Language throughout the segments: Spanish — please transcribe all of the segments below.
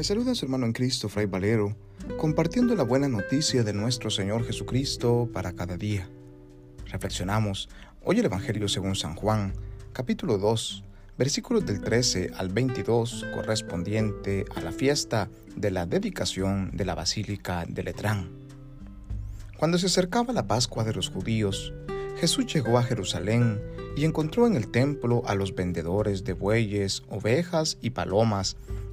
Le saluda su hermano en Cristo, Fray Valero, compartiendo la buena noticia de nuestro Señor Jesucristo para cada día. Reflexionamos hoy el Evangelio según San Juan, capítulo 2, versículos del 13 al 22, correspondiente a la fiesta de la dedicación de la Basílica de Letrán. Cuando se acercaba la Pascua de los judíos, Jesús llegó a Jerusalén y encontró en el templo a los vendedores de bueyes, ovejas y palomas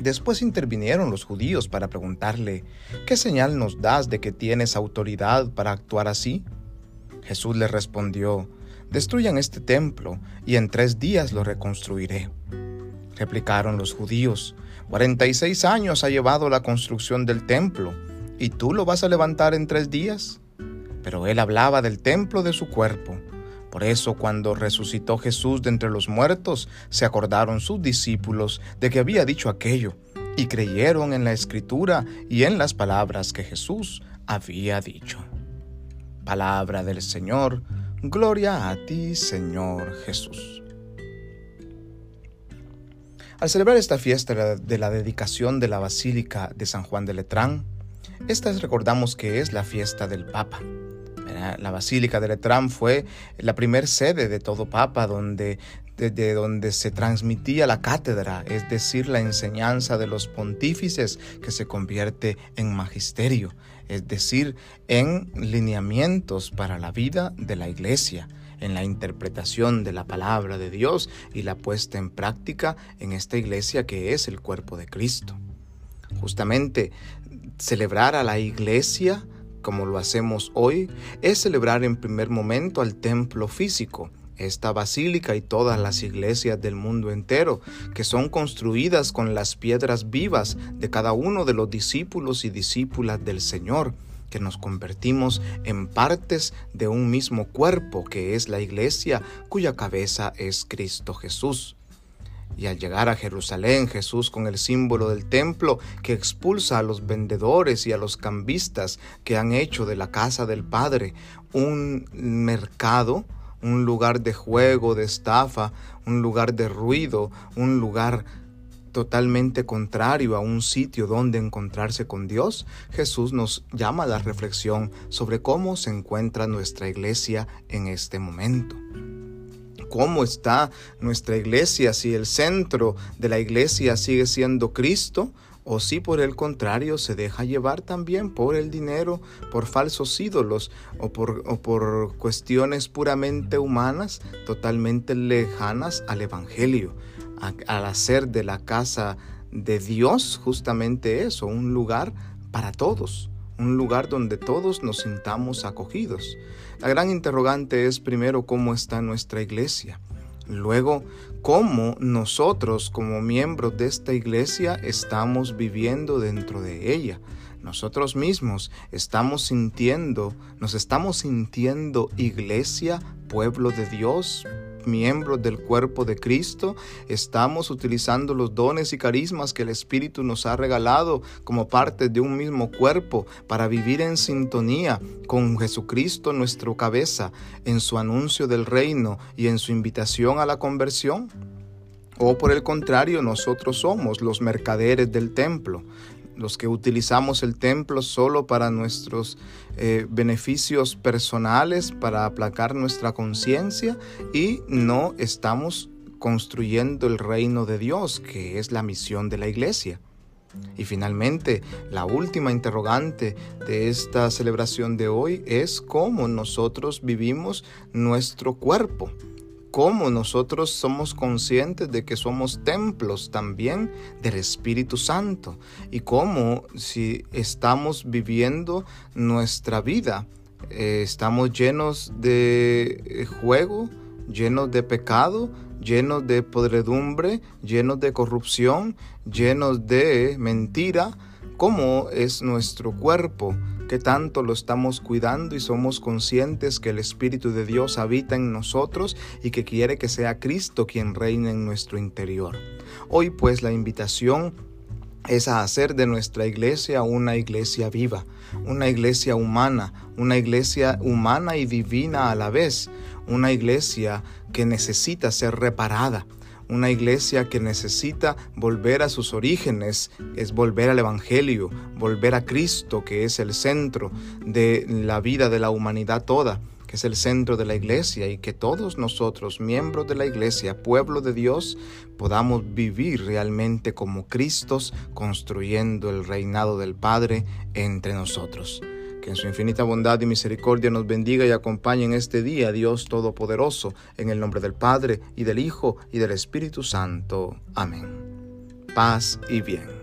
Después intervinieron los judíos para preguntarle, ¿qué señal nos das de que tienes autoridad para actuar así? Jesús les respondió, destruyan este templo y en tres días lo reconstruiré. Replicaron los judíos, cuarenta y seis años ha llevado la construcción del templo, ¿y tú lo vas a levantar en tres días? Pero él hablaba del templo de su cuerpo. Por eso cuando resucitó Jesús de entre los muertos, se acordaron sus discípulos de que había dicho aquello, y creyeron en la escritura y en las palabras que Jesús había dicho. Palabra del Señor, gloria a ti Señor Jesús. Al celebrar esta fiesta de la dedicación de la Basílica de San Juan de Letrán, esta recordamos que es la fiesta del Papa. La Basílica de Letrán fue la primer sede de todo Papa donde desde donde se transmitía la cátedra, es decir, la enseñanza de los pontífices que se convierte en magisterio, es decir, en lineamientos para la vida de la iglesia, en la interpretación de la palabra de Dios y la puesta en práctica en esta iglesia que es el cuerpo de Cristo. Justamente celebrar a la iglesia como lo hacemos hoy, es celebrar en primer momento al templo físico, esta basílica y todas las iglesias del mundo entero, que son construidas con las piedras vivas de cada uno de los discípulos y discípulas del Señor, que nos convertimos en partes de un mismo cuerpo que es la iglesia cuya cabeza es Cristo Jesús. Y al llegar a Jerusalén, Jesús con el símbolo del templo que expulsa a los vendedores y a los cambistas que han hecho de la casa del Padre un mercado, un lugar de juego, de estafa, un lugar de ruido, un lugar totalmente contrario a un sitio donde encontrarse con Dios, Jesús nos llama a la reflexión sobre cómo se encuentra nuestra iglesia en este momento cómo está nuestra iglesia, si el centro de la iglesia sigue siendo Cristo o si por el contrario se deja llevar también por el dinero, por falsos ídolos o por, por cuestiones puramente humanas, totalmente lejanas al Evangelio, al hacer de la casa de Dios justamente eso, un lugar para todos un lugar donde todos nos sintamos acogidos. La gran interrogante es primero cómo está nuestra iglesia. Luego, cómo nosotros como miembros de esta iglesia estamos viviendo dentro de ella. Nosotros mismos estamos sintiendo, nos estamos sintiendo iglesia, pueblo de Dios, miembros del cuerpo de Cristo, estamos utilizando los dones y carismas que el Espíritu nos ha regalado como parte de un mismo cuerpo para vivir en sintonía con Jesucristo nuestro cabeza en su anuncio del reino y en su invitación a la conversión. O por el contrario, nosotros somos los mercaderes del templo, los que utilizamos el templo solo para nuestros eh, beneficios personales, para aplacar nuestra conciencia y no estamos construyendo el reino de Dios, que es la misión de la iglesia. Y finalmente, la última interrogante de esta celebración de hoy es cómo nosotros vivimos nuestro cuerpo cómo nosotros somos conscientes de que somos templos también del Espíritu Santo y cómo si estamos viviendo nuestra vida, eh, estamos llenos de eh, juego, llenos de pecado, llenos de podredumbre, llenos de corrupción, llenos de mentira, como es nuestro cuerpo, que tanto lo estamos cuidando y somos conscientes que el Espíritu de Dios habita en nosotros y que quiere que sea Cristo quien reine en nuestro interior. Hoy pues la invitación es a hacer de nuestra iglesia una iglesia viva, una iglesia humana, una iglesia humana y divina a la vez, una iglesia que necesita ser reparada, una iglesia que necesita volver a sus orígenes, es volver al Evangelio, volver a Cristo, que es el centro de la vida de la humanidad toda que es el centro de la iglesia y que todos nosotros, miembros de la iglesia, pueblo de Dios, podamos vivir realmente como Cristos, construyendo el reinado del Padre entre nosotros. Que en su infinita bondad y misericordia nos bendiga y acompañe en este día, Dios Todopoderoso, en el nombre del Padre, y del Hijo, y del Espíritu Santo. Amén. Paz y bien.